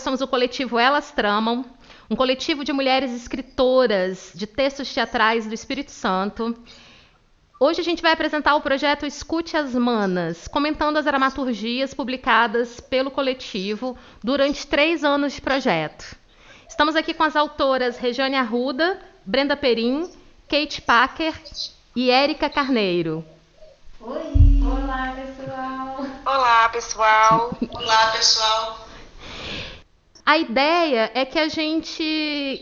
Nós somos o coletivo Elas Tramam, um coletivo de mulheres escritoras de textos teatrais do Espírito Santo. Hoje a gente vai apresentar o projeto Escute as Manas, comentando as dramaturgias publicadas pelo coletivo durante três anos de projeto. Estamos aqui com as autoras Regiane Arruda, Brenda Perim, Kate Packer e Érica Carneiro. Oi! Olá, pessoal! Olá, pessoal! Olá, pessoal! A ideia é que a gente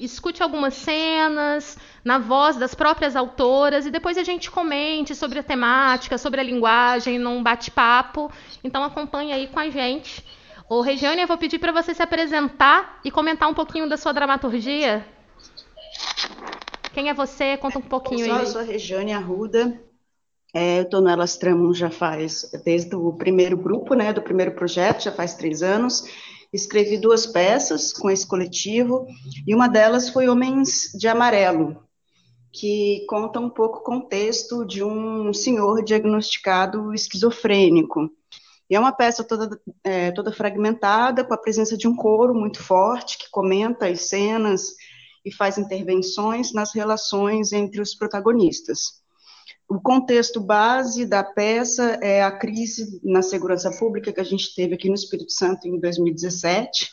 escute algumas cenas na voz das próprias autoras e depois a gente comente sobre a temática, sobre a linguagem, num bate-papo. Então acompanhe aí com a gente. Ô, Regiane, eu vou pedir para você se apresentar e comentar um pouquinho da sua dramaturgia. Quem é você? Conta um pouquinho aí. Eu sou a Regiane Arruda. É, eu estou no Elas Tramam já faz, desde o primeiro grupo, né, do primeiro projeto, já faz três anos. Escrevi duas peças com esse coletivo, e uma delas foi Homens de Amarelo, que conta um pouco o contexto de um senhor diagnosticado esquizofrênico. E é uma peça toda, é, toda fragmentada, com a presença de um coro muito forte, que comenta as cenas e faz intervenções nas relações entre os protagonistas. O contexto base da peça é a crise na segurança pública que a gente teve aqui no Espírito Santo em 2017,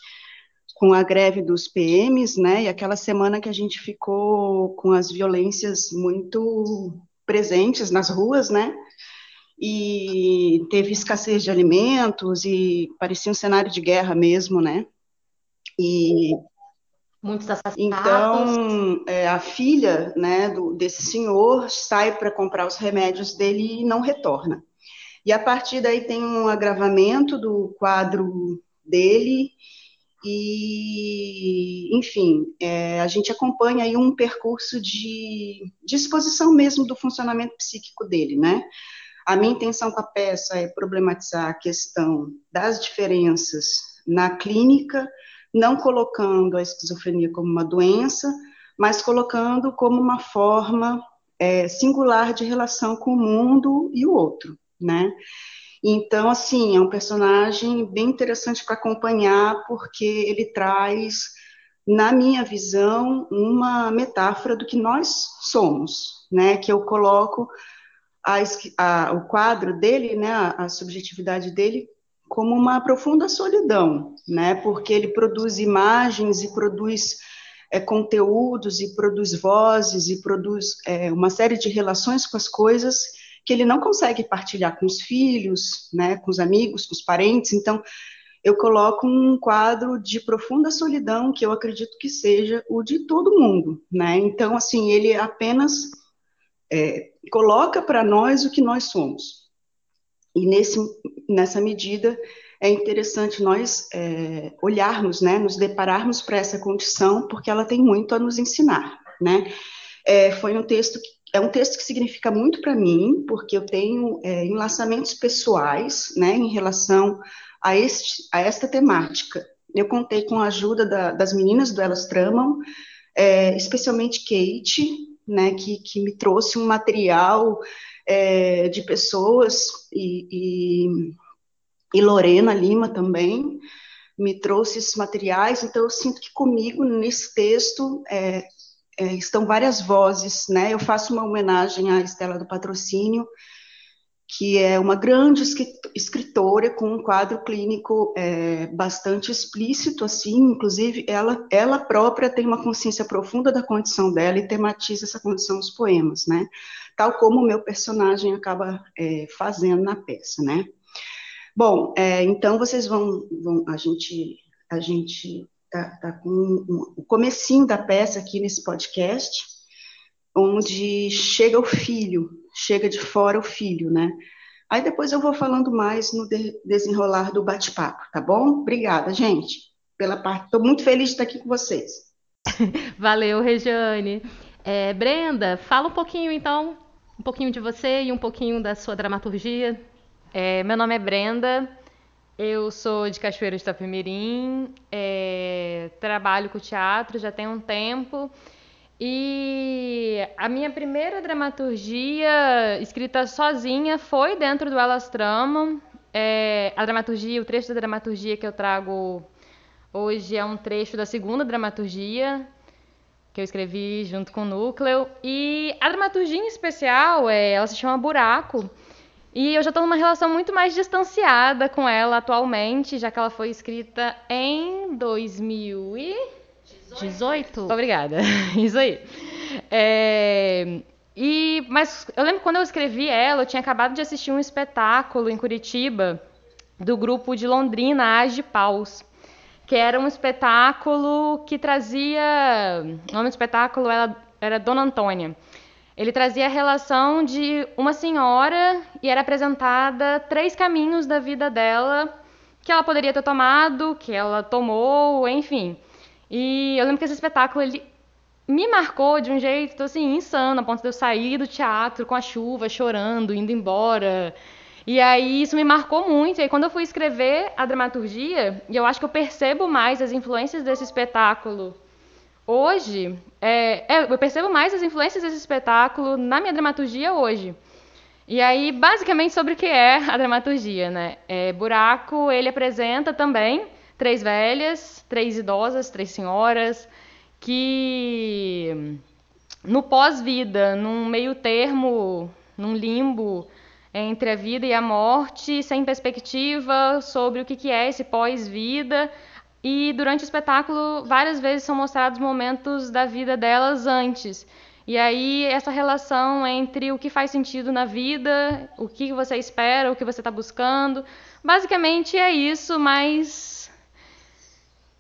com a greve dos PMs, né? E aquela semana que a gente ficou com as violências muito presentes nas ruas, né? E teve escassez de alimentos e parecia um cenário de guerra mesmo, né? E Muitos assassinatos. então, é, a filha né, do, desse senhor sai para comprar os remédios dele e não retorna. E a partir daí tem um agravamento do quadro dele, e, enfim, é, a gente acompanha aí um percurso de disposição mesmo do funcionamento psíquico dele, né? A minha intenção com a peça é problematizar a questão das diferenças na clínica, não colocando a esquizofrenia como uma doença, mas colocando como uma forma é, singular de relação com o mundo e o outro, né? Então, assim, é um personagem bem interessante para acompanhar, porque ele traz, na minha visão, uma metáfora do que nós somos, né? Que eu coloco a, a, o quadro dele, né? A, a subjetividade dele como uma profunda solidão, né? Porque ele produz imagens e produz é, conteúdos e produz vozes e produz é, uma série de relações com as coisas que ele não consegue partilhar com os filhos, né? Com os amigos, com os parentes. Então, eu coloco um quadro de profunda solidão que eu acredito que seja o de todo mundo, né? Então, assim, ele apenas é, coloca para nós o que nós somos. E nesse, nessa medida é interessante nós é, olharmos, né, nos depararmos para essa condição, porque ela tem muito a nos ensinar, né? É, foi um texto que, é um texto que significa muito para mim, porque eu tenho é, enlaçamentos pessoais, né, em relação a, este, a esta temática. Eu contei com a ajuda da, das meninas do Elas Tramam, é, especialmente Kate, né, que, que me trouxe um material é, de pessoas e, e, e, Lorena Lima também me trouxe esses materiais, então eu sinto que comigo nesse texto é, é, estão várias vozes, né? Eu faço uma homenagem à Estela do Patrocínio, que é uma grande escritora com um quadro clínico é, bastante explícito, assim, inclusive ela, ela própria tem uma consciência profunda da condição dela e tematiza essa condição nos poemas, né? Tal como o meu personagem acaba é, fazendo na peça, né? Bom, é, então vocês vão, vão, a gente, a gente tá, tá com um, o comecinho da peça aqui nesse podcast, onde chega o filho, chega de fora o filho, né? Aí depois eu vou falando mais no de, desenrolar do bate-papo, tá bom? Obrigada, gente, pela parte. Estou muito feliz de estar aqui com vocês. Valeu, Regiane. É, Brenda, fala um pouquinho então, um pouquinho de você e um pouquinho da sua dramaturgia. É, meu nome é Brenda, eu sou de Cachoeira de Itapemirim, é, trabalho com teatro já tem um tempo. E a minha primeira dramaturgia escrita sozinha foi dentro do Elas Tramam. É, a dramaturgia, o trecho da dramaturgia que eu trago hoje é um trecho da segunda dramaturgia que eu escrevi junto com o Núcleo. E a dramaturgia em especial, é, ela se chama Buraco. E eu já estou numa relação muito mais distanciada com ela atualmente, já que ela foi escrita em 2018. Obrigada. Isso aí. É, e, mas eu lembro quando eu escrevi ela, eu tinha acabado de assistir um espetáculo em Curitiba do grupo de Londrina, As de Paus que era um espetáculo que trazia. O nome do espetáculo era, era Dona Antônia. Ele trazia a relação de uma senhora e era apresentada três caminhos da vida dela que ela poderia ter tomado, que ela tomou, enfim. E eu lembro que esse espetáculo ele me marcou de um jeito assim insano, a ponto de eu sair do teatro com a chuva, chorando, indo embora. E aí isso me marcou muito. E aí, quando eu fui escrever a dramaturgia, e eu acho que eu percebo mais as influências desse espetáculo hoje, é, é, eu percebo mais as influências desse espetáculo na minha dramaturgia hoje. E aí, basicamente, sobre o que é a dramaturgia, né? É, Buraco, ele apresenta também três velhas, três idosas, três senhoras, que no pós-vida, num meio termo, num limbo, entre a vida e a morte, sem perspectiva sobre o que é esse pós-vida. E durante o espetáculo, várias vezes são mostrados momentos da vida delas antes. E aí, essa relação entre o que faz sentido na vida, o que você espera, o que você está buscando. Basicamente é isso, mas.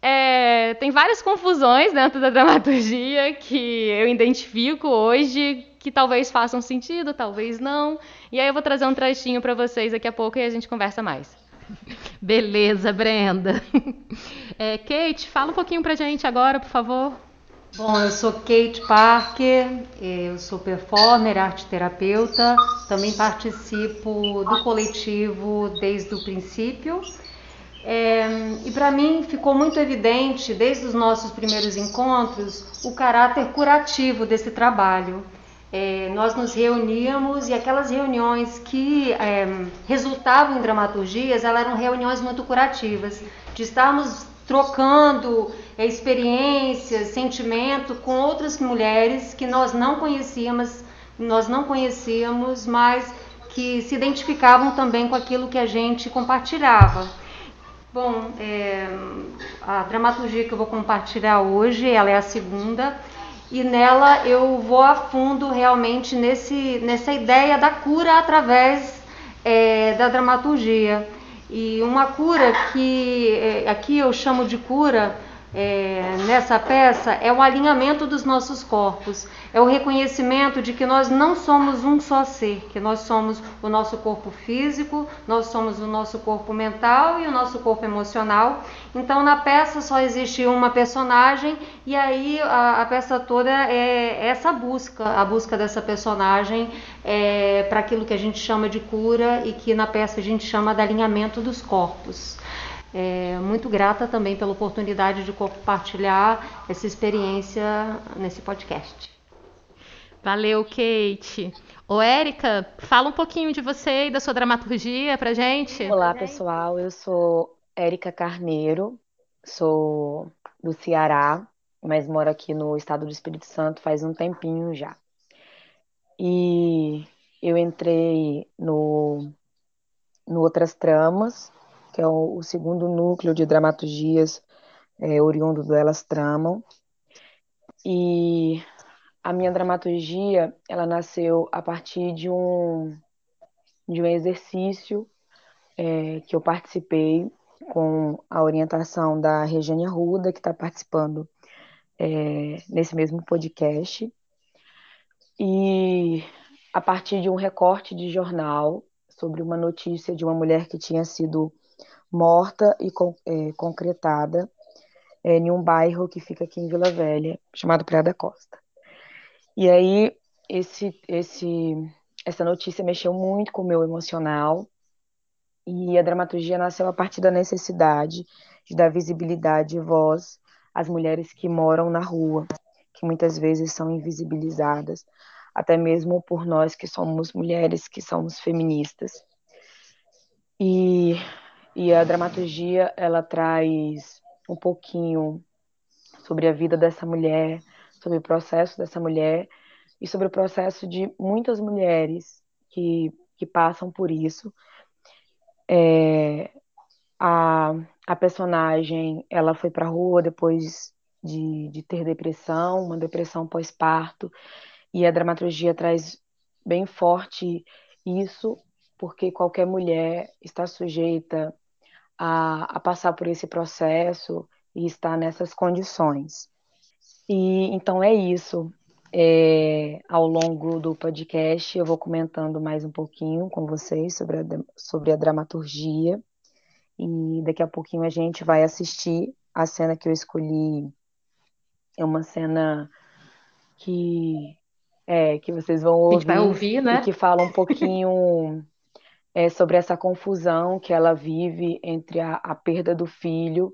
É, tem várias confusões dentro da dramaturgia que eu identifico hoje que talvez façam sentido, talvez não. E aí eu vou trazer um trechinho para vocês daqui a pouco e a gente conversa mais. Beleza, Brenda. É, Kate, fala um pouquinho pra gente agora, por favor. Bom, eu sou Kate Parker, eu sou performer, arte terapeuta, também participo do coletivo desde o princípio. É, e para mim ficou muito evidente, desde os nossos primeiros encontros, o caráter curativo desse trabalho é, nós nos reuníamos e aquelas reuniões que é, resultavam em dramaturgias, elas eram reuniões muito curativas, de estarmos trocando é, experiências, sentimento com outras mulheres que nós não conhecíamos, nós não conhecíamos, mas que se identificavam também com aquilo que a gente compartilhava. Bom, é, a dramaturgia que eu vou compartilhar hoje, ela é a segunda e nela eu vou a fundo realmente nesse, nessa ideia da cura através é, da dramaturgia. E uma cura que é, aqui eu chamo de cura é, nessa peça é o alinhamento dos nossos corpos, é o reconhecimento de que nós não somos um só ser, que nós somos o nosso corpo físico, nós somos o nosso corpo mental e o nosso corpo emocional. Então na peça só existe uma personagem e aí a, a peça toda é essa busca, a busca dessa personagem é, para aquilo que a gente chama de cura e que na peça a gente chama de alinhamento dos corpos. É, muito grata também pela oportunidade de compartilhar essa experiência nesse podcast. Valeu, Kate. Ô, Érica, fala um pouquinho de você e da sua dramaturgia pra gente. Olá, pessoal. Eu sou Érica Carneiro, sou do Ceará, mas moro aqui no estado do Espírito Santo faz um tempinho já. E eu entrei no, no Outras Tramas, que é o, o segundo núcleo de dramaturgias é, oriundo do Elas Tramam. E a minha dramaturgia, ela nasceu a partir de um, de um exercício é, que eu participei com a orientação da Regiane Arruda, que está participando é, nesse mesmo podcast. E a partir de um recorte de jornal sobre uma notícia de uma mulher que tinha sido morta e é, concretada é, em um bairro que fica aqui em Vila Velha, chamado Praia da Costa. E aí, esse, esse, essa notícia mexeu muito com o meu emocional, e a dramaturgia nasceu a partir da necessidade de dar visibilidade e voz às mulheres que moram na rua, que muitas vezes são invisibilizadas, até mesmo por nós que somos mulheres, que somos feministas. E e a dramaturgia, ela traz um pouquinho sobre a vida dessa mulher, sobre o processo dessa mulher e sobre o processo de muitas mulheres que, que passam por isso. É, a, a personagem ela foi para a rua depois de, de ter depressão, uma depressão pós-parto, e a dramaturgia traz bem forte isso, porque qualquer mulher está sujeita a, a passar por esse processo e está nessas condições. E então é isso. É, ao longo do podcast eu vou comentando mais um pouquinho com vocês sobre a, sobre a dramaturgia e daqui a pouquinho a gente vai assistir a cena que eu escolhi. É uma cena que é que vocês vão ouvir, a gente vai ouvir né? que fala um pouquinho é, sobre essa confusão que ela vive entre a, a perda do filho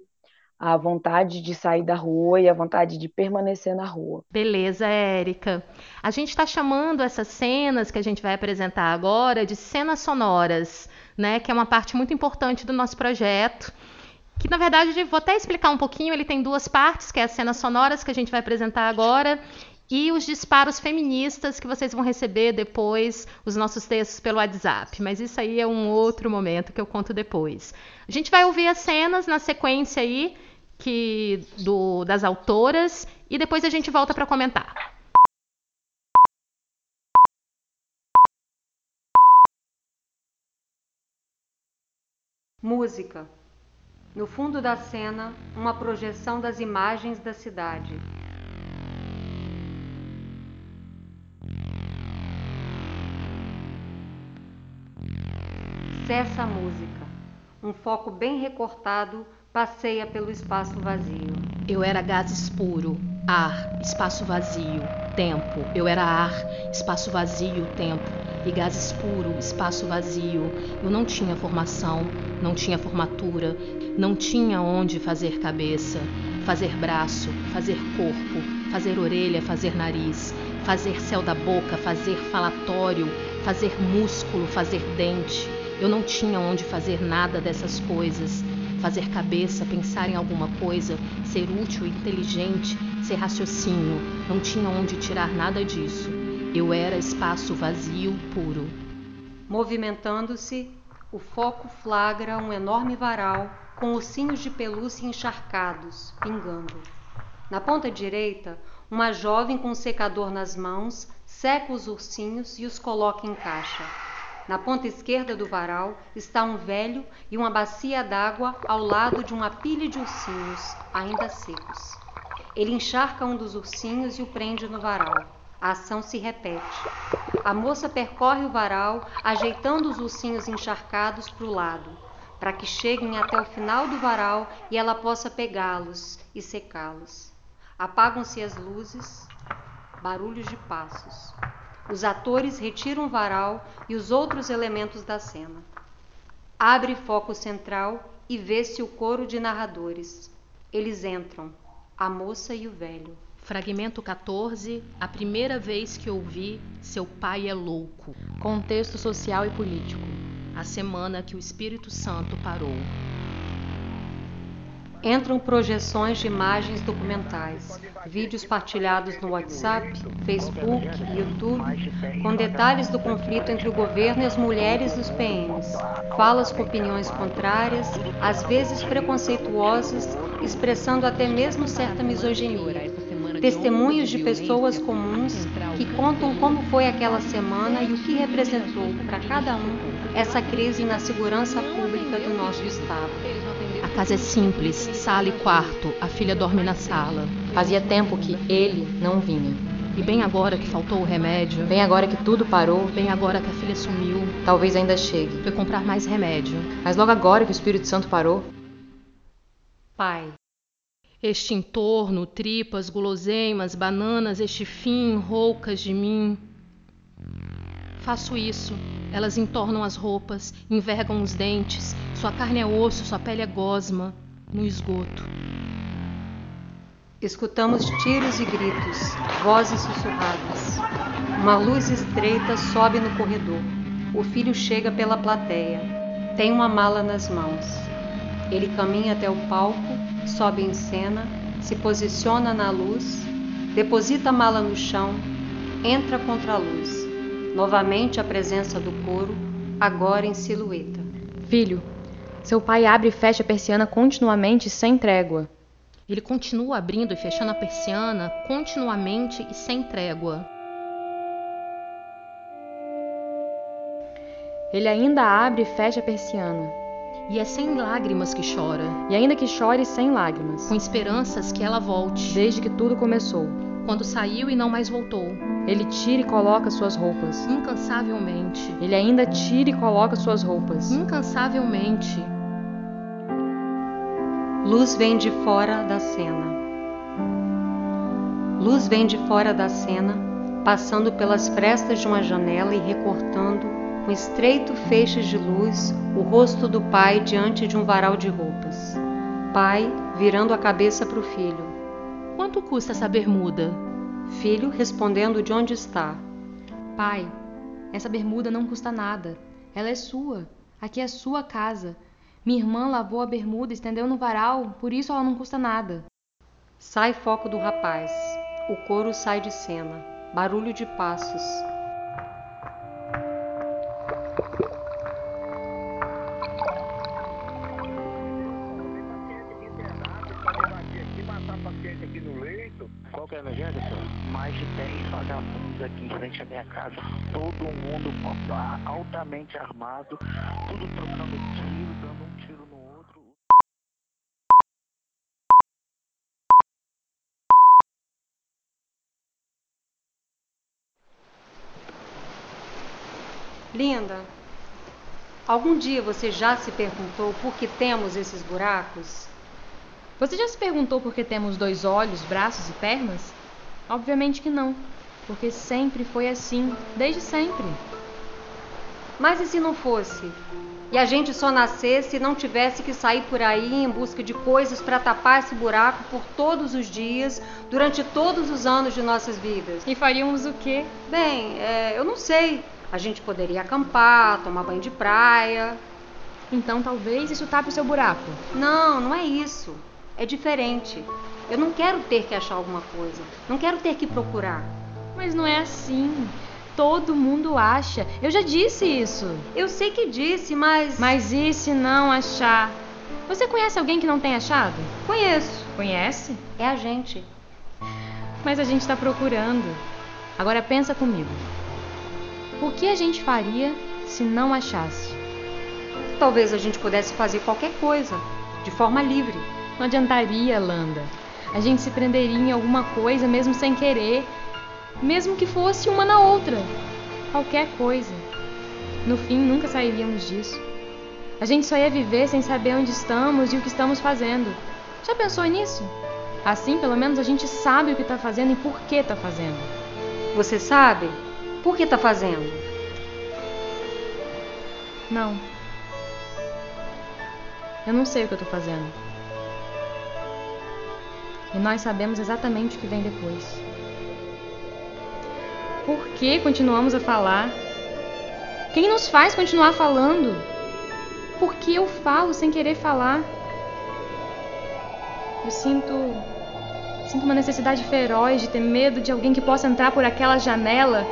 a vontade de sair da rua e a vontade de permanecer na rua. Beleza, Érica. A gente está chamando essas cenas que a gente vai apresentar agora de cenas sonoras, né? Que é uma parte muito importante do nosso projeto. Que na verdade, vou até explicar um pouquinho. Ele tem duas partes, que é as cenas sonoras que a gente vai apresentar agora e os disparos feministas que vocês vão receber depois, os nossos textos pelo WhatsApp. Mas isso aí é um outro momento que eu conto depois. A gente vai ouvir as cenas na sequência aí que do, das autoras e depois a gente volta para comentar. Música. No fundo da cena, uma projeção das imagens da cidade. Cessa a música. Um foco bem recortado passeia pelo espaço vazio. Eu era gases puro, ar, espaço vazio, tempo. Eu era ar, espaço vazio, tempo. E gases puro, espaço vazio. Eu não tinha formação, não tinha formatura, não tinha onde fazer cabeça, fazer braço, fazer corpo, fazer orelha, fazer nariz, fazer céu da boca, fazer falatório, fazer músculo, fazer dente. Eu não tinha onde fazer nada dessas coisas fazer cabeça, pensar em alguma coisa, ser útil, inteligente, ser raciocínio. Não tinha onde tirar nada disso. Eu era espaço vazio, puro. Movimentando-se, o foco flagra um enorme varal com ossinhos de pelúcia encharcados, pingando. Na ponta direita, uma jovem com um secador nas mãos seca os ursinhos e os coloca em caixa. Na ponta esquerda do varal está um velho e uma bacia d'água ao lado de uma pilha de ursinhos, ainda secos. Ele encharca um dos ursinhos e o prende no varal. A ação se repete. A moça percorre o varal, ajeitando os ursinhos encharcados para o lado, para que cheguem até o final do varal e ela possa pegá-los e secá-los. Apagam-se as luzes, barulhos de passos. Os atores retiram o varal e os outros elementos da cena. Abre foco central e vê-se o coro de narradores. Eles entram, a moça e o velho. Fragmento 14. A primeira vez que ouvi Seu pai é louco. Contexto social e político. A semana que o Espírito Santo parou entram projeções de imagens documentais, vídeos partilhados no WhatsApp, Facebook YouTube, com detalhes do conflito entre o governo e as mulheres dos PMs, falas com opiniões contrárias, às vezes preconceituosas, expressando até mesmo certa misoginia. Testemunhos de pessoas comuns que contam como foi aquela semana e o que representou para cada um essa crise na segurança pública do nosso estado casa é simples, sala e quarto. A filha dorme na sala. Fazia tempo que ele não vinha. E bem agora que faltou o remédio. Bem agora que tudo parou. Bem agora que a filha sumiu. Talvez ainda chegue. Foi comprar mais remédio. Mas logo agora que o Espírito Santo parou. Pai. Este entorno, tripas, guloseimas, bananas, este fim, roucas de mim. Faço isso. Elas entornam as roupas, envergam os dentes, sua carne é osso, sua pele é gosma, no esgoto. Escutamos tiros e gritos, vozes sussurradas. Uma luz estreita sobe no corredor. O filho chega pela plateia. Tem uma mala nas mãos. Ele caminha até o palco sobe em cena, se posiciona na luz, deposita a mala no chão, entra contra a luz. Novamente a presença do couro, agora em silhueta. Filho, seu pai abre e fecha a persiana continuamente sem trégua. Ele continua abrindo e fechando a persiana continuamente e sem trégua. Ele ainda abre e fecha a persiana. E é sem lágrimas que chora. E ainda que chore sem lágrimas. Com esperanças que ela volte. Desde que tudo começou. Quando saiu e não mais voltou. Ele tira e coloca suas roupas. Incansavelmente. Ele ainda tira e coloca suas roupas. Incansavelmente. Luz vem de fora da cena. Luz vem de fora da cena, passando pelas frestas de uma janela e recortando, com estreito feixes de luz, o rosto do pai diante de um varal de roupas. Pai virando a cabeça para o filho. Quanto custa essa bermuda? Filho respondendo de onde está. Pai, essa bermuda não custa nada. Ela é sua. Aqui é sua casa. Minha irmã lavou a bermuda estendeu no varal, por isso ela não custa nada. Sai foco do rapaz. O couro sai de cena. Barulho de passos. Emergência, senhor? Mais de 10 vagabundos aqui em frente à minha casa. Todo mundo altamente armado, tudo trocando tiro, dando um tiro no outro. Linda, algum dia você já se perguntou por que temos esses buracos? Você já se perguntou por que temos dois olhos, braços e pernas? Obviamente que não, porque sempre foi assim, desde sempre. Mas e se não fosse? E a gente só nascesse e não tivesse que sair por aí em busca de coisas para tapar esse buraco por todos os dias, durante todos os anos de nossas vidas? E faríamos o quê? Bem, é, eu não sei. A gente poderia acampar, tomar banho de praia. Então talvez isso tape o seu buraco. Não, não é isso. É diferente. Eu não quero ter que achar alguma coisa. Não quero ter que procurar. Mas não é assim. Todo mundo acha. Eu já disse isso. Eu sei que disse, mas. Mas e se não achar? Você conhece alguém que não tem achado? Conheço. Conhece? É a gente. Mas a gente está procurando. Agora pensa comigo. O que a gente faria se não achasse? Talvez a gente pudesse fazer qualquer coisa, de forma livre. Não adiantaria, Landa. A gente se prenderia em alguma coisa mesmo sem querer, mesmo que fosse uma na outra. Qualquer coisa. No fim, nunca sairíamos disso. A gente só ia viver sem saber onde estamos e o que estamos fazendo. Já pensou nisso? Assim, pelo menos, a gente sabe o que está fazendo e por que está fazendo. Você sabe? Por que está fazendo? Não. Eu não sei o que eu estou fazendo. E nós sabemos exatamente o que vem depois. Por que continuamos a falar? Quem nos faz continuar falando? Por que eu falo sem querer falar? Eu sinto. Sinto uma necessidade feroz de ter medo de alguém que possa entrar por aquela janela.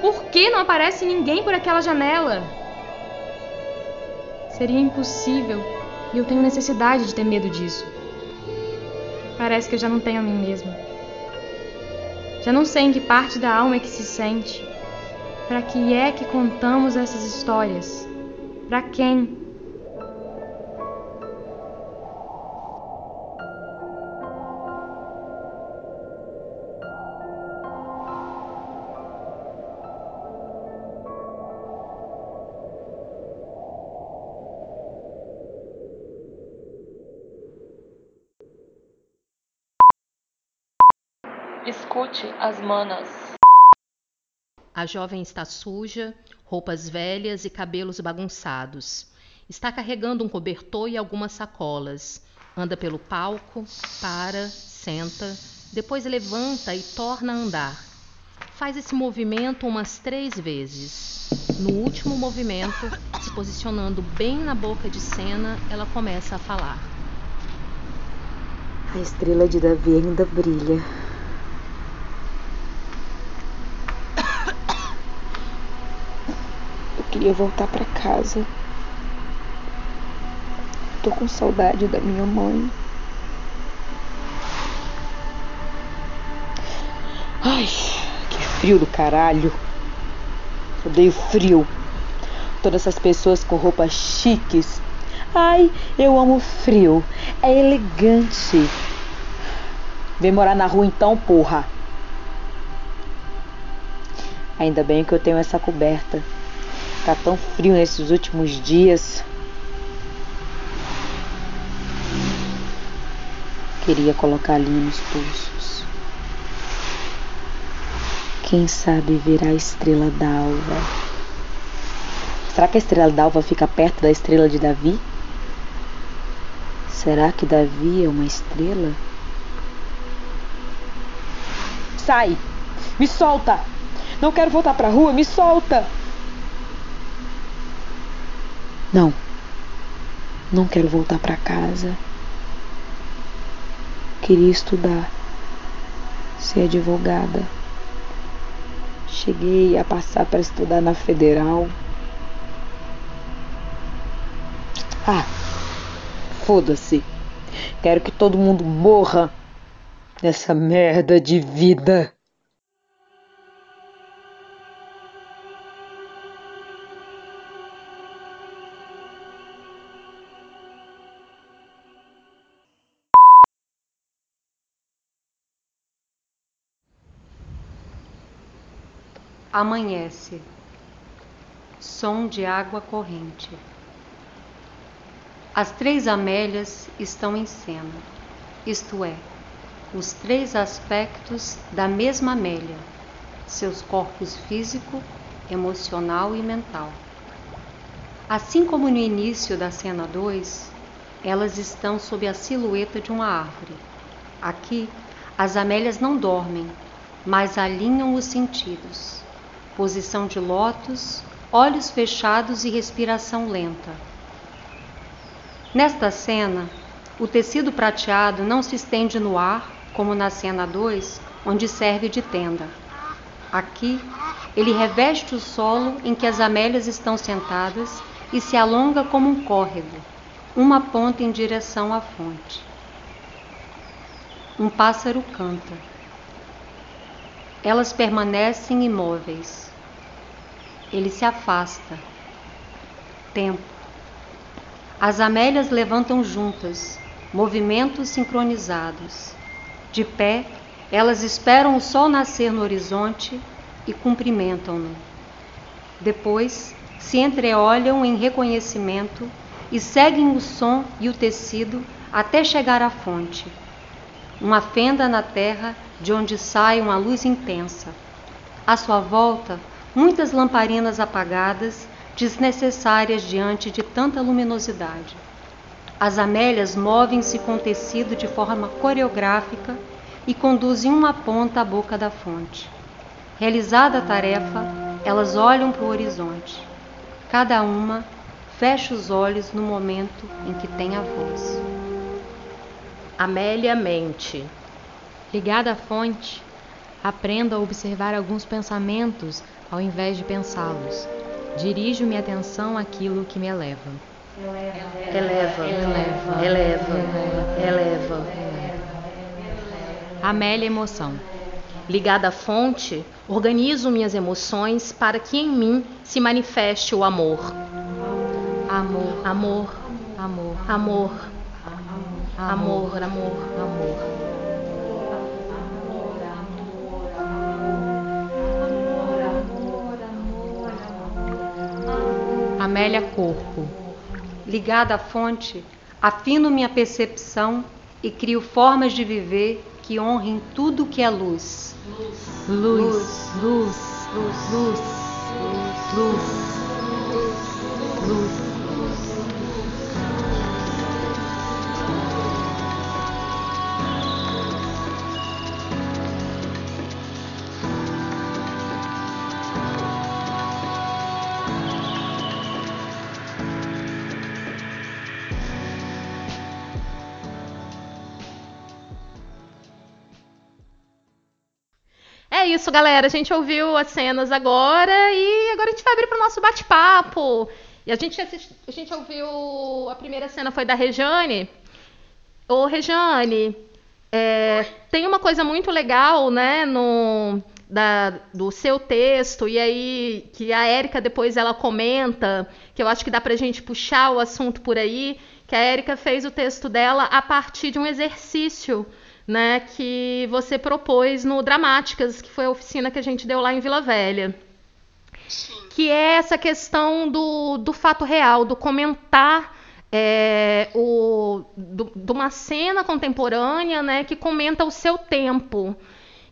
Por que não aparece ninguém por aquela janela? Seria impossível e eu tenho necessidade de ter medo disso. Parece que eu já não tenho a mim mesma. Já não sei em que parte da alma é que se sente. Para que é que contamos essas histórias? Para quem? As manas. A jovem está suja, roupas velhas e cabelos bagunçados. Está carregando um cobertor e algumas sacolas. Anda pelo palco, para, senta, depois levanta e torna a andar. Faz esse movimento umas três vezes. No último movimento, se posicionando bem na boca de cena, ela começa a falar. A estrela de Davi ainda brilha. Eu voltar para casa. Tô com saudade da minha mãe. Ai, que frio do caralho. Odeio frio. Todas essas pessoas com roupas chiques. Ai, eu amo frio. É elegante. Vem morar na rua então, porra. Ainda bem que eu tenho essa coberta. Tá tão frio nesses últimos dias. Queria colocar ali nos pulsos. Quem sabe verá a estrela d'alva. Será que a estrela d'alva fica perto da estrela de Davi? Será que Davi é uma estrela? Sai! Me solta! Não quero voltar pra rua, me solta! Não. Não quero voltar para casa. Queria estudar, ser advogada. Cheguei a passar para estudar na federal. Ah, foda-se. Quero que todo mundo morra nessa merda de vida. Amanhece. Som de água corrente. As três Amélias estão em cena, isto é, os três aspectos da mesma Amélia, seus corpos físico, emocional e mental. Assim como no início da cena 2, elas estão sob a silhueta de uma árvore. Aqui, as Amélias não dormem, mas alinham os sentidos posição de lótus, olhos fechados e respiração lenta. Nesta cena, o tecido prateado não se estende no ar, como na cena 2, onde serve de tenda. Aqui, ele reveste o solo em que as amélias estão sentadas e se alonga como um córrego, uma ponta em direção à fonte. Um pássaro canta. Elas permanecem imóveis. Ele se afasta. Tempo. As amélias levantam juntas, movimentos sincronizados. De pé, elas esperam o sol nascer no horizonte e cumprimentam-no. Depois, se entreolham em reconhecimento e seguem o som e o tecido até chegar à fonte. Uma fenda na terra de onde sai uma luz intensa. À sua volta, muitas lamparinas apagadas, desnecessárias diante de tanta luminosidade. As amélias movem-se com tecido de forma coreográfica e conduzem uma ponta à boca da fonte. Realizada a tarefa, elas olham para o horizonte. Cada uma fecha os olhos no momento em que tem a voz. Amélia mente. Ligada à fonte, aprendo a observar alguns pensamentos ao invés de pensá-los. Dirijo minha atenção àquilo que me eleva. Eleva, eleva, eleva, eleva. Amélia emoção. Ligada à fonte, organizo minhas emoções para que em mim se manifeste o amor. Amor, amor, amor, amor, amor, amor, amor. Amélia Corpo. Ligada à fonte, afino minha percepção e crio formas de viver que honrem tudo que é luz. Luz, luz, luz, luz, luz, luz, luz. luz. Isso, galera. A gente ouviu as cenas agora e agora a gente vai abrir para o nosso bate-papo. E a gente, assist... a gente ouviu. A primeira cena foi da Rejane. Ô, Rejane, é... tem uma coisa muito legal, né, no. Da, do seu texto, e aí que a Érica depois ela comenta, que eu acho que dá pra gente puxar o assunto por aí, que a Érica fez o texto dela a partir de um exercício né, que você propôs no Dramáticas, que foi a oficina que a gente deu lá em Vila Velha. Sim. Que é essa questão do, do fato real, do comentar é, o, do, de uma cena contemporânea né, que comenta o seu tempo.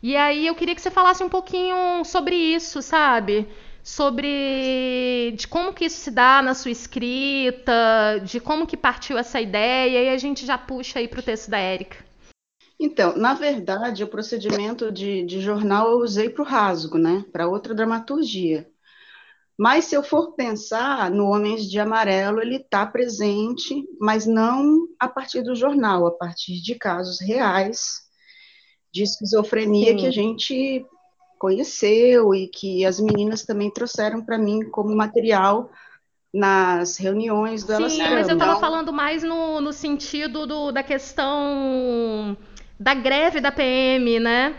E aí eu queria que você falasse um pouquinho sobre isso, sabe? Sobre de como que isso se dá na sua escrita, de como que partiu essa ideia, e a gente já puxa aí para o texto da Érica. Então, na verdade, o procedimento de, de jornal eu usei para o rasgo, né? Para outra dramaturgia. Mas se eu for pensar no Homens de Amarelo, ele está presente, mas não a partir do jornal, a partir de casos reais de esquizofrenia Sim. que a gente conheceu e que as meninas também trouxeram para mim como material nas reuniões do Sim, mas eu estava falando mais no, no sentido do, da questão da greve da PM, né?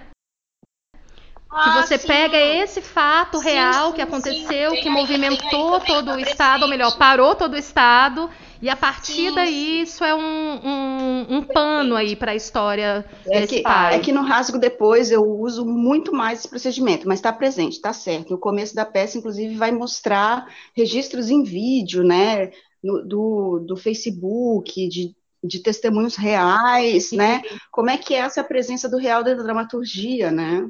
que ah, você sim. pega esse fato sim, real sim, que aconteceu, que movimentou todo o Estado, ou melhor, parou todo o Estado, e a partir daí isso é um, um, um pano aí para a história é desse que, pai. É que no rasgo depois eu uso muito mais esse procedimento, mas está presente, está certo. No começo da peça, inclusive, vai mostrar registros em vídeo, né? No, do, do Facebook, de de testemunhos reais, né? Como é que é essa presença do real da dramaturgia, né?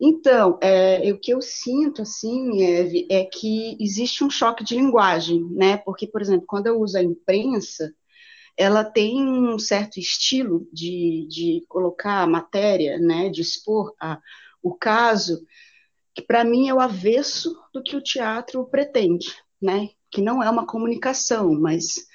Então, é, o que eu sinto, assim, é, é, que existe um choque de linguagem, né? Porque, por exemplo, quando eu uso a imprensa, ela tem um certo estilo de, de colocar a matéria, né? De expor a, o caso, que para mim é o avesso do que o teatro pretende, né? Que não é uma comunicação, mas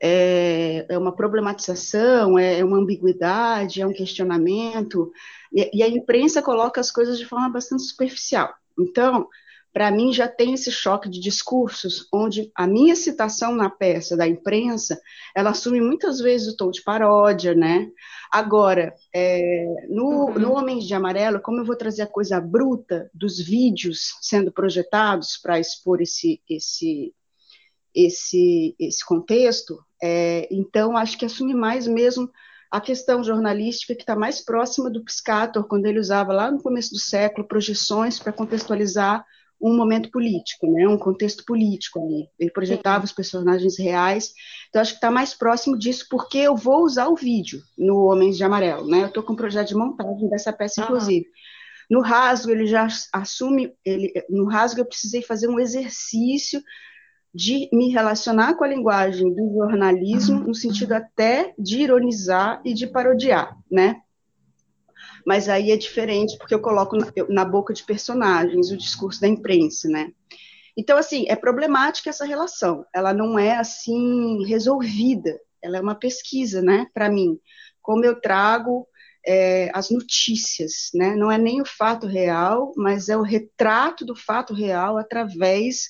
é, é uma problematização, é, é, uma ambiguidade, é um questionamento, e, e a imprensa coloca as coisas de forma bastante superficial. Então, para mim já tem esse choque de discursos, onde a minha citação na peça da imprensa, ela assume muitas vezes o tom de paródia, né? Agora, é, no, uhum. no Homens de Amarelo, como eu vou trazer a coisa bruta dos vídeos sendo projetados para expor esse, esse, esse, esse contexto, é, então acho que assume mais mesmo a questão jornalística que está mais próxima do Piscator, quando ele usava lá no começo do século projeções para contextualizar um momento político, né, um contexto político ali. Ele projetava os personagens reais. Então, acho que está mais próximo disso, porque eu vou usar o vídeo no Homens de Amarelo. Né? Eu estou com um projeto de montagem dessa peça, inclusive. No rasgo, ele já assume. Ele, no rasgo, eu precisei fazer um exercício de me relacionar com a linguagem do jornalismo, no sentido até de ironizar e de parodiar, né? Mas aí é diferente, porque eu coloco na, boca de personagens o discurso da imprensa, né? Então, assim, é problemática essa relação. Ela não é, assim, resolvida. Ela é uma pesquisa, né, para mim. Como eu trago é, as notícias, né? Não é nem o fato real, mas é o retrato do fato real através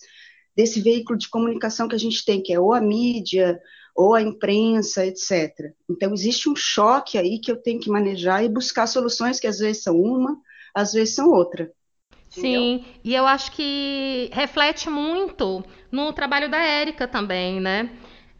desse veículo de comunicação que a gente tem, que é ou a mídia, ou a imprensa, etc. Então, existe um choque aí que eu tenho que manejar e buscar soluções que às vezes são uma, às vezes são outra. Sim, e eu acho que reflete muito no trabalho da Érica também, né?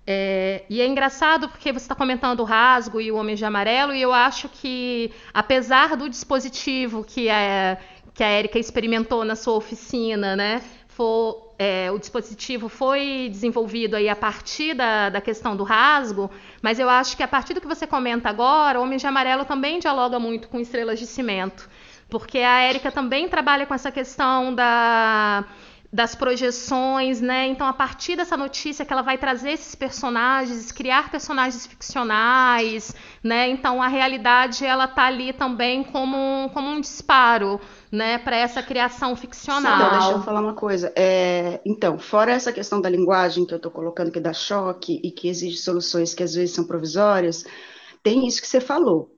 É, e é engraçado porque você está comentando o rasgo e o Homem de Amarelo, e eu acho que, apesar do dispositivo que a, que a Érica experimentou na sua oficina, né? For, é, o dispositivo foi desenvolvido aí a partir da, da questão do rasgo, mas eu acho que a partir do que você comenta agora, o Homem de Amarelo também dialoga muito com Estrelas de Cimento, porque a Érica também trabalha com essa questão da das projeções, né? Então, a partir dessa notícia que ela vai trazer esses personagens, criar personagens ficcionais, né? Então, a realidade ela tá ali também como, como um disparo, né, para essa criação ficcional. Então, deixa eu falar uma coisa. É, então, fora essa questão da linguagem que eu estou colocando que dá choque e que exige soluções que às vezes são provisórias, tem isso que você falou.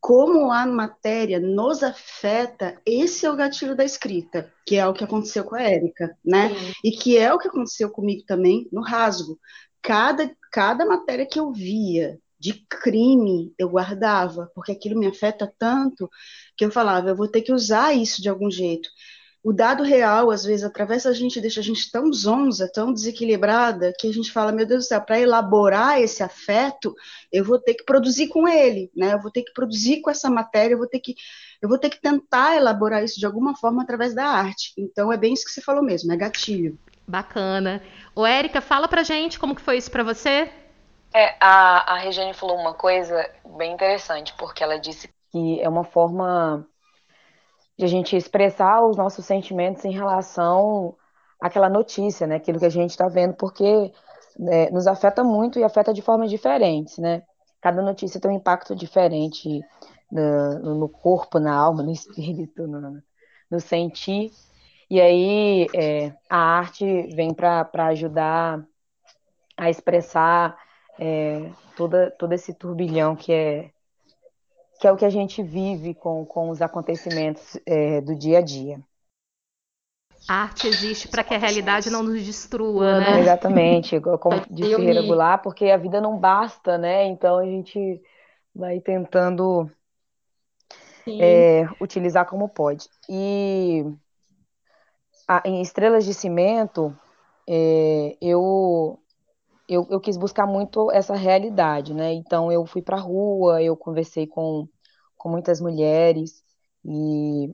Como a matéria nos afeta, esse é o gatilho da escrita, que é o que aconteceu com a Érica, né? Sim. E que é o que aconteceu comigo também no rasgo. Cada, cada matéria que eu via de crime eu guardava, porque aquilo me afeta tanto que eu falava, eu vou ter que usar isso de algum jeito o dado real, às vezes, atravessa a gente, deixa a gente tão zonza, tão desequilibrada, que a gente fala, meu Deus do céu, para elaborar esse afeto, eu vou ter que produzir com ele, né? Eu vou ter que produzir com essa matéria, eu vou ter que, eu vou ter que tentar elaborar isso de alguma forma através da arte. Então, é bem isso que você falou mesmo, é gatilho. Bacana. Ô, Érica, fala pra gente como que foi isso para você? É, a, a Regiane falou uma coisa bem interessante, porque ela disse que é uma forma de a gente expressar os nossos sentimentos em relação àquela notícia, né? Aquilo que a gente está vendo, porque né, nos afeta muito e afeta de formas diferentes, né? Cada notícia tem um impacto diferente no, no corpo, na alma, no espírito, no, no sentir. E aí é, a arte vem para ajudar a expressar é, toda, todo esse turbilhão que é que é o que a gente vive com, com os acontecimentos é, do dia a dia. A arte existe para que a realidade não nos destrua, né? Exatamente, como disse me... regular, porque a vida não basta, né? Então a gente vai tentando é, utilizar como pode. E a, em Estrelas de Cimento, é, eu eu, eu quis buscar muito essa realidade, né? Então eu fui para a rua, eu conversei com, com muitas mulheres e,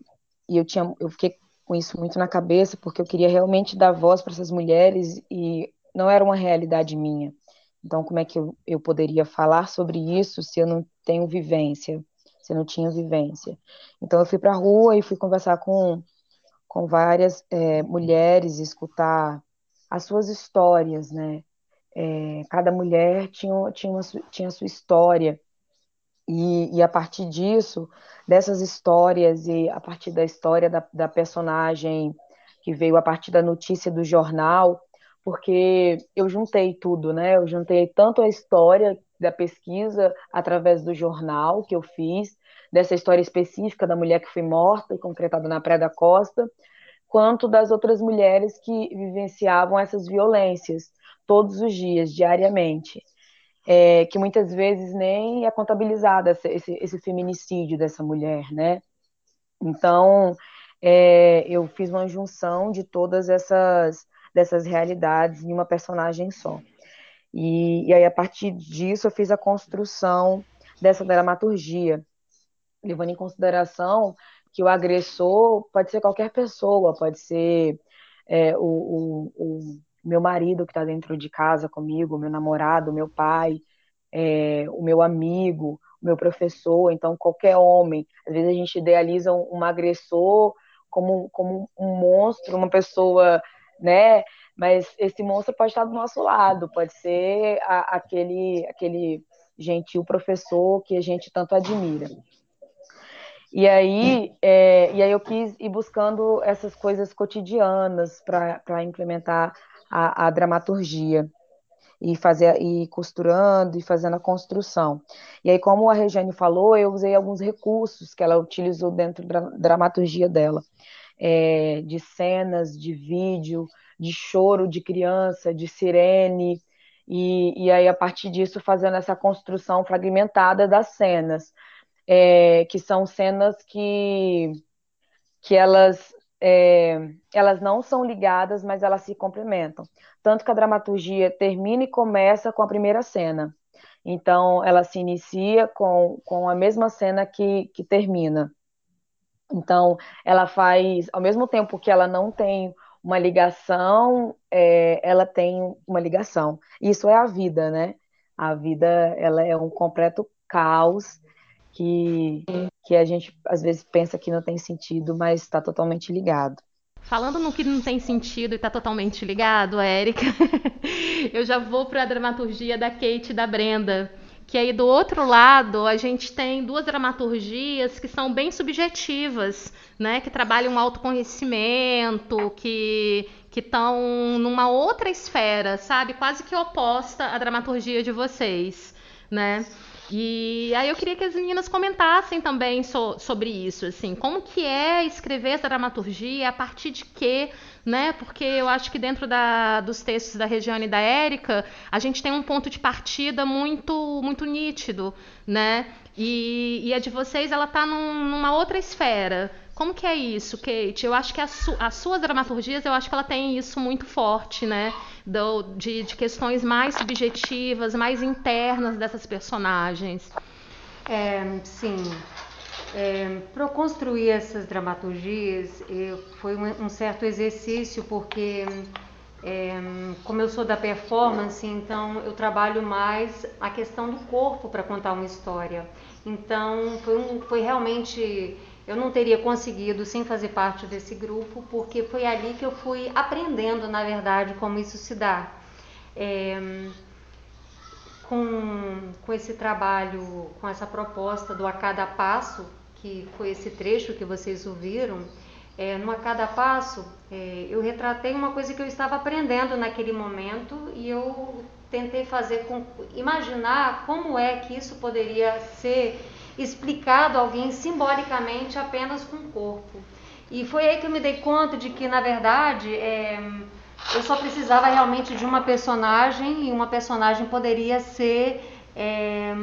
e eu tinha eu fiquei com isso muito na cabeça porque eu queria realmente dar voz para essas mulheres e não era uma realidade minha. Então como é que eu, eu poderia falar sobre isso se eu não tenho vivência, se eu não tinha vivência? Então eu fui para a rua e fui conversar com com várias é, mulheres, escutar as suas histórias, né? É, cada mulher tinha, tinha, uma, tinha sua história. E, e, a partir disso, dessas histórias, e a partir da história da, da personagem que veio a partir da notícia do jornal, porque eu juntei tudo, né? Eu juntei tanto a história da pesquisa através do jornal que eu fiz, dessa história específica da mulher que foi morta e concretada na Praia da Costa, quanto das outras mulheres que vivenciavam essas violências todos os dias, diariamente, é, que muitas vezes nem é contabilizado esse, esse feminicídio dessa mulher, né? Então, é, eu fiz uma junção de todas essas dessas realidades em uma personagem só. E, e aí, a partir disso, eu fiz a construção dessa dramaturgia, levando em consideração que o agressor pode ser qualquer pessoa, pode ser é, o, o, meu marido que está dentro de casa comigo, meu namorado, meu pai, é, o meu amigo, o meu professor, então qualquer homem. Às vezes a gente idealiza um, um agressor como, como um monstro, uma pessoa, né? Mas esse monstro pode estar do nosso lado, pode ser a, aquele, aquele gentil professor que a gente tanto admira. E aí, é, e aí eu quis ir buscando essas coisas cotidianas para implementar a, a dramaturgia. E fazer e costurando e fazendo a construção. E aí, como a Regiane falou, eu usei alguns recursos que ela utilizou dentro da dramaturgia dela, é, de cenas, de vídeo, de choro de criança, de sirene, e, e aí a partir disso fazendo essa construção fragmentada das cenas, é, que são cenas que que elas é, elas não são ligadas, mas elas se complementam. Tanto que a dramaturgia termina e começa com a primeira cena. Então, ela se inicia com, com a mesma cena que, que termina. Então, ela faz, ao mesmo tempo que ela não tem uma ligação, é, ela tem uma ligação. Isso é a vida, né? A vida, ela é um completo caos que, que a gente às vezes pensa que não tem sentido, mas está totalmente ligado. Falando no que não tem sentido e está totalmente ligado, Érica, eu já vou para a dramaturgia da Kate e da Brenda. Que aí do outro lado a gente tem duas dramaturgias que são bem subjetivas, né? Que trabalham autoconhecimento, que que estão numa outra esfera, sabe? Quase que oposta à dramaturgia de vocês né? E aí eu queria que as meninas comentassem também so, sobre isso, assim, como que é escrever essa dramaturgia, a partir de quê, né? Porque eu acho que dentro da, dos textos da Regiane e da Érica, a gente tem um ponto de partida muito, muito nítido, né? E, e a de vocês, ela está num, numa outra esfera. Como que é isso, Kate? Eu acho que a su, as suas dramaturgias, eu acho que ela tem isso muito forte, né? Do, de, de questões mais subjetivas, mais internas dessas personagens. É, sim. É, Para construir essas dramaturgias, eu, foi um, um, certo exercício, porque é, como eu sou da performance, então eu trabalho mais a questão do corpo para contar uma história. Então foi, um, foi realmente eu não teria conseguido sem fazer parte desse grupo, porque foi ali que eu fui aprendendo, na verdade, como isso se dá. É, com, com esse trabalho, com essa proposta do A Cada Passo, que foi esse trecho que vocês ouviram, é, no A Cada Passo, é, eu retratei uma coisa que eu estava aprendendo naquele momento e eu tentei fazer com, imaginar como é que isso poderia ser explicado alguém simbolicamente apenas com o corpo. E foi aí que eu me dei conta de que, na verdade, é, eu só precisava realmente de uma personagem e uma personagem poderia ser é,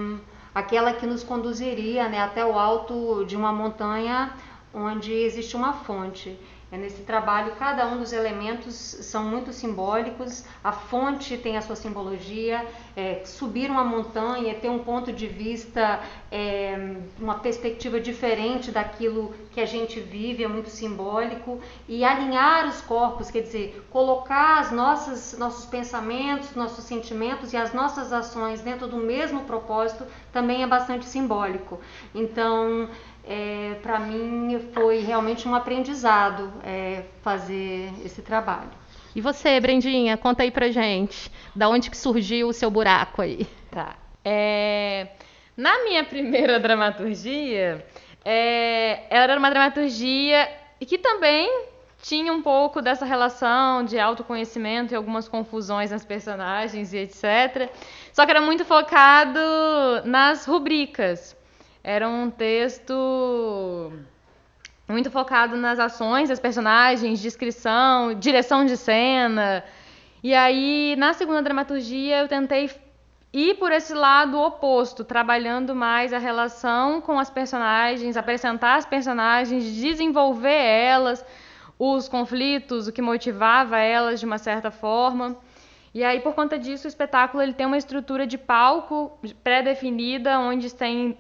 aquela que nos conduziria né, até o alto de uma montanha onde existe uma fonte. É nesse trabalho, cada um dos elementos são muito simbólicos, a fonte tem a sua simbologia, é, subir uma montanha, ter um ponto de vista, é, uma perspectiva diferente daquilo que a gente vive, é muito simbólico, e alinhar os corpos, quer dizer, colocar as nossas, nossos pensamentos, nossos sentimentos e as nossas ações dentro do mesmo propósito também é bastante simbólico. Então, é, para mim foi realmente um aprendizado é, fazer esse trabalho. E você, Brendinha, conta aí pra gente, da onde que surgiu o seu buraco aí? Tá. É, na minha primeira dramaturgia, é, era uma dramaturgia que também tinha um pouco dessa relação de autoconhecimento e algumas confusões nas personagens e etc. Só que era muito focado nas rubricas. Era um texto muito focado nas ações das personagens, descrição, direção de cena. E aí, na segunda dramaturgia, eu tentei ir por esse lado oposto, trabalhando mais a relação com as personagens, apresentar as personagens, desenvolver elas, os conflitos, o que motivava elas de uma certa forma. E aí, por conta disso, o espetáculo ele tem uma estrutura de palco pré-definida, onde tem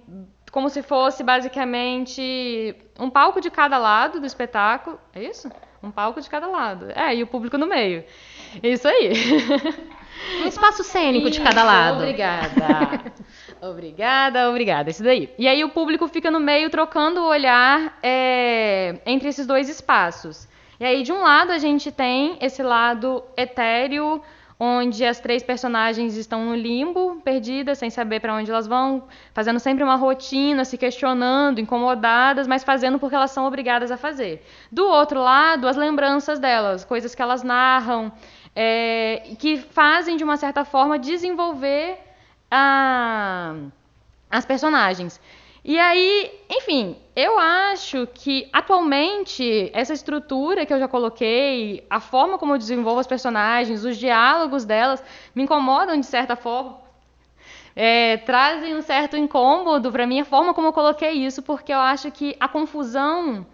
como se fosse basicamente um palco de cada lado do espetáculo. É isso? Um palco de cada lado. É, e o público no meio. Isso aí. Um espaço cênico isso, de cada lado. Obrigada. obrigada, obrigada. Isso daí. E aí o público fica no meio trocando o olhar é, entre esses dois espaços. E aí, de um lado, a gente tem esse lado etéreo onde as três personagens estão no limbo, perdidas, sem saber para onde elas vão, fazendo sempre uma rotina, se questionando, incomodadas, mas fazendo porque elas são obrigadas a fazer. Do outro lado, as lembranças delas, coisas que elas narram, é, que fazem de uma certa forma desenvolver a, as personagens. E aí, enfim, eu acho que atualmente essa estrutura que eu já coloquei, a forma como eu desenvolvo as personagens, os diálogos delas, me incomodam de certa forma. É, trazem um certo incômodo para mim a forma como eu coloquei isso, porque eu acho que a confusão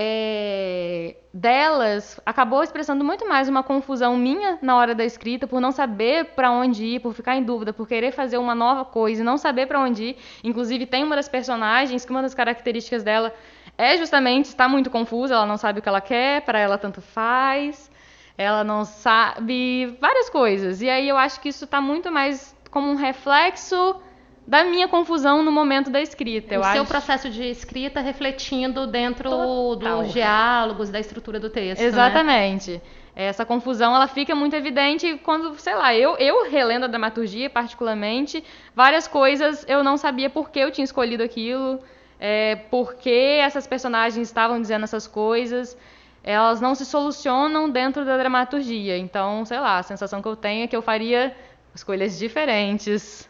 é, delas acabou expressando muito mais uma confusão minha na hora da escrita, por não saber para onde ir, por ficar em dúvida, por querer fazer uma nova coisa e não saber para onde ir. Inclusive, tem uma das personagens que uma das características dela é justamente estar muito confusa, ela não sabe o que ela quer, para ela tanto faz, ela não sabe várias coisas. E aí eu acho que isso está muito mais como um reflexo da minha confusão no momento da escrita. O eu seu acho... processo de escrita refletindo dentro Total. dos diálogos, da estrutura do texto. Né? Exatamente. Né? Essa confusão ela fica muito evidente quando, sei lá, eu, eu relendo a dramaturgia, particularmente, várias coisas eu não sabia por que eu tinha escolhido aquilo, é, por que essas personagens estavam dizendo essas coisas. Elas não se solucionam dentro da dramaturgia. Então, sei lá, a sensação que eu tenho é que eu faria escolhas diferentes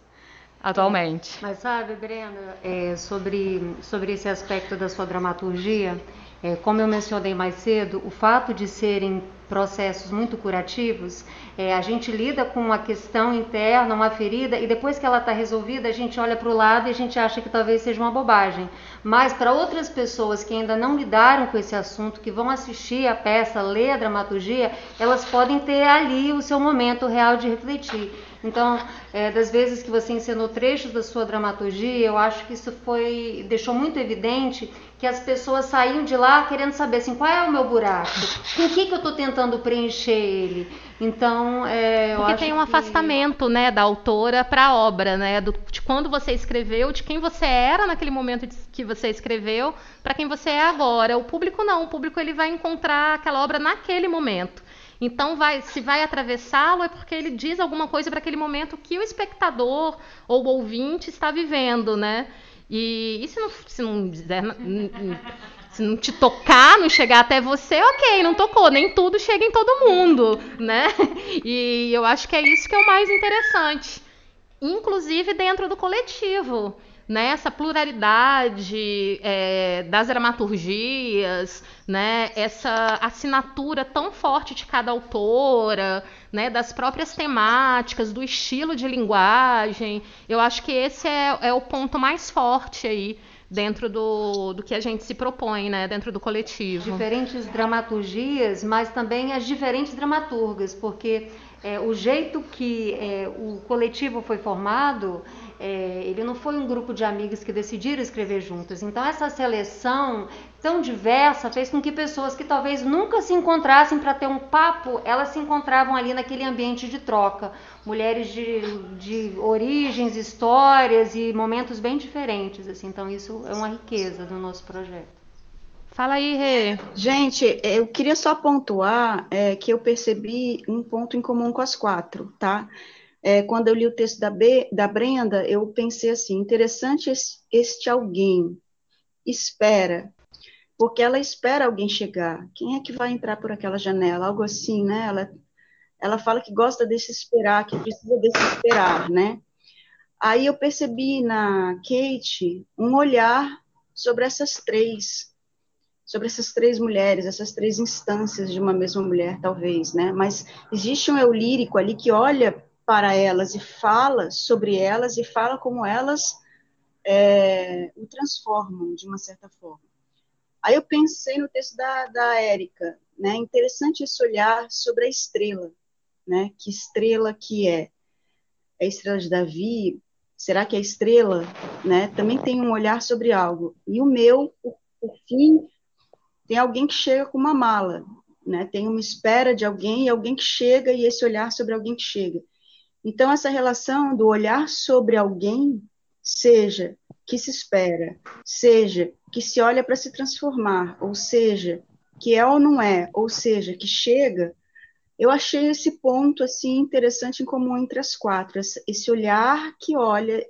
atualmente. Mas sabe, Brenda, é, sobre, sobre esse aspecto da sua dramaturgia, é, como eu mencionei mais cedo, o fato de serem processos muito curativos, é, a gente lida com uma questão interna, uma ferida, e depois que ela está resolvida, a gente olha para o lado e a gente acha que talvez seja uma bobagem. Mas para outras pessoas que ainda não lidaram com esse assunto, que vão assistir a peça, ler a dramaturgia, elas podem ter ali o seu momento real de refletir. Então, é, das vezes que você ensinou trechos da sua dramaturgia, eu acho que isso foi deixou muito evidente que as pessoas saíam de lá querendo saber assim, qual é o meu buraco, com o que, que eu estou tentando preencher ele. Então, é, Porque tem um que... afastamento, né, da autora para a obra, né, do, de quando você escreveu, de quem você era naquele momento de, que você escreveu, para quem você é agora. O público não, o público ele vai encontrar aquela obra naquele momento. Então, vai, se vai atravessá-lo é porque ele diz alguma coisa para aquele momento que o espectador ou o ouvinte está vivendo, né? E, e se, não, se não se não te tocar, não chegar até você, ok, não tocou. Nem tudo chega em todo mundo, né? E eu acho que é isso que é o mais interessante. Inclusive dentro do coletivo né, essa pluralidade é, das dramaturgias, né, essa assinatura tão forte de cada autora, né, das próprias temáticas, do estilo de linguagem. Eu acho que esse é, é o ponto mais forte aí dentro do, do que a gente se propõe, né, dentro do coletivo. Diferentes dramaturgias, mas também as diferentes dramaturgas, porque é, o jeito que é, o coletivo foi formado é, ele não foi um grupo de amigos que decidiram escrever juntas. Então, essa seleção tão diversa fez com que pessoas que talvez nunca se encontrassem para ter um papo, elas se encontravam ali naquele ambiente de troca. Mulheres de, de origens, histórias e momentos bem diferentes. Assim. Então, isso é uma riqueza do nosso projeto. Fala aí, Rê. Gente, eu queria só pontuar é, que eu percebi um ponto em comum com as quatro, tá? É, quando eu li o texto da, B, da Brenda, eu pensei assim: interessante este, este alguém espera, porque ela espera alguém chegar. Quem é que vai entrar por aquela janela? Algo assim, né? Ela, ela fala que gosta desse esperar, que precisa desse esperar, né? Aí eu percebi na Kate um olhar sobre essas três, sobre essas três mulheres, essas três instâncias de uma mesma mulher, talvez, né? Mas existe um eu lírico ali que olha para elas e fala sobre elas e fala como elas é, o transformam de uma certa forma. Aí eu pensei no texto da, da Érica, né? Interessante esse olhar sobre a estrela, né? Que estrela que é? É a estrela de Davi? Será que a estrela, né? Também tem um olhar sobre algo. E o meu, por fim, tem alguém que chega com uma mala, né? Tem uma espera de alguém e alguém que chega e esse olhar sobre alguém que chega. Então, essa relação do olhar sobre alguém, seja que se espera, seja que se olha para se transformar, ou seja, que é ou não é, ou seja, que chega, eu achei esse ponto assim interessante em comum entre as quatro, esse olhar que olha,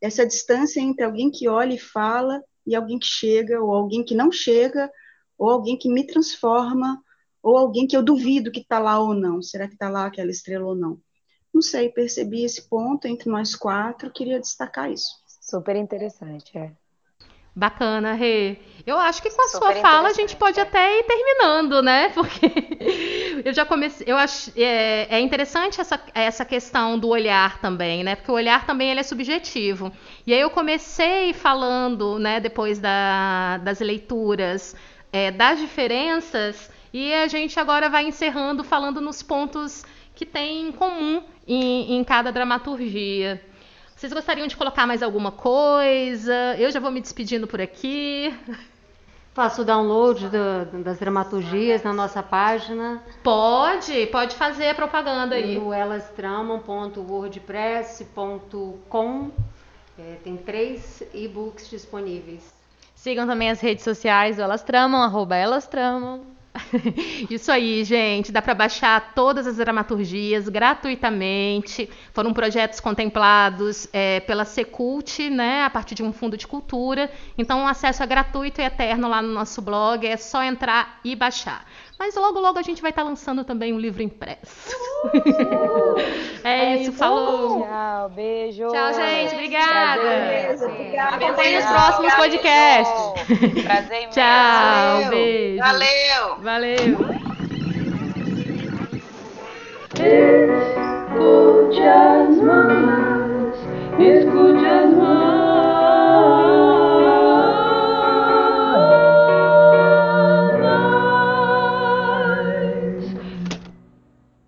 essa distância entre alguém que olha e fala e alguém que chega, ou alguém que não chega, ou alguém que me transforma, ou alguém que eu duvido que está lá ou não, será que está lá aquela estrela ou não. Não sei, percebi esse ponto entre nós quatro, queria destacar isso. Super interessante, é. Bacana, Rê. Eu acho que com a Super sua fala a gente pode até ir terminando, né? Porque eu já comecei. Eu acho é, é, interessante essa, essa questão do olhar também, né? Porque o olhar também ele é subjetivo. E aí eu comecei falando, né? Depois da, das leituras, é, das diferenças e a gente agora vai encerrando falando nos pontos que tem em comum em, em cada dramaturgia. Vocês gostariam de colocar mais alguma coisa? Eu já vou me despedindo por aqui. Faço o download do, das dramaturgias na nossa página. Pode, pode fazer a propaganda aí. No elastramam.wordpress.com é, tem três e-books disponíveis. Sigam também as redes sociais do Elas Tramam, arroba Elas Tramam. Isso aí, gente. Dá para baixar todas as dramaturgias gratuitamente. Foram projetos contemplados é, pela Secult, né, a partir de um fundo de cultura. Então, o acesso é gratuito e eterno lá no nosso blog. É só entrar e baixar. Mas logo, logo a gente vai estar lançando também um livro impresso. Uh, é, isso, falou. Tchau, beijo. Tchau, gente. Obrigada. Prazer. Obrigada. Acompanhe os próximos podcasts. Prazer imenso. Tchau, Valeu. beijo. Valeu. Valeu. Escute as manas, escute as manas.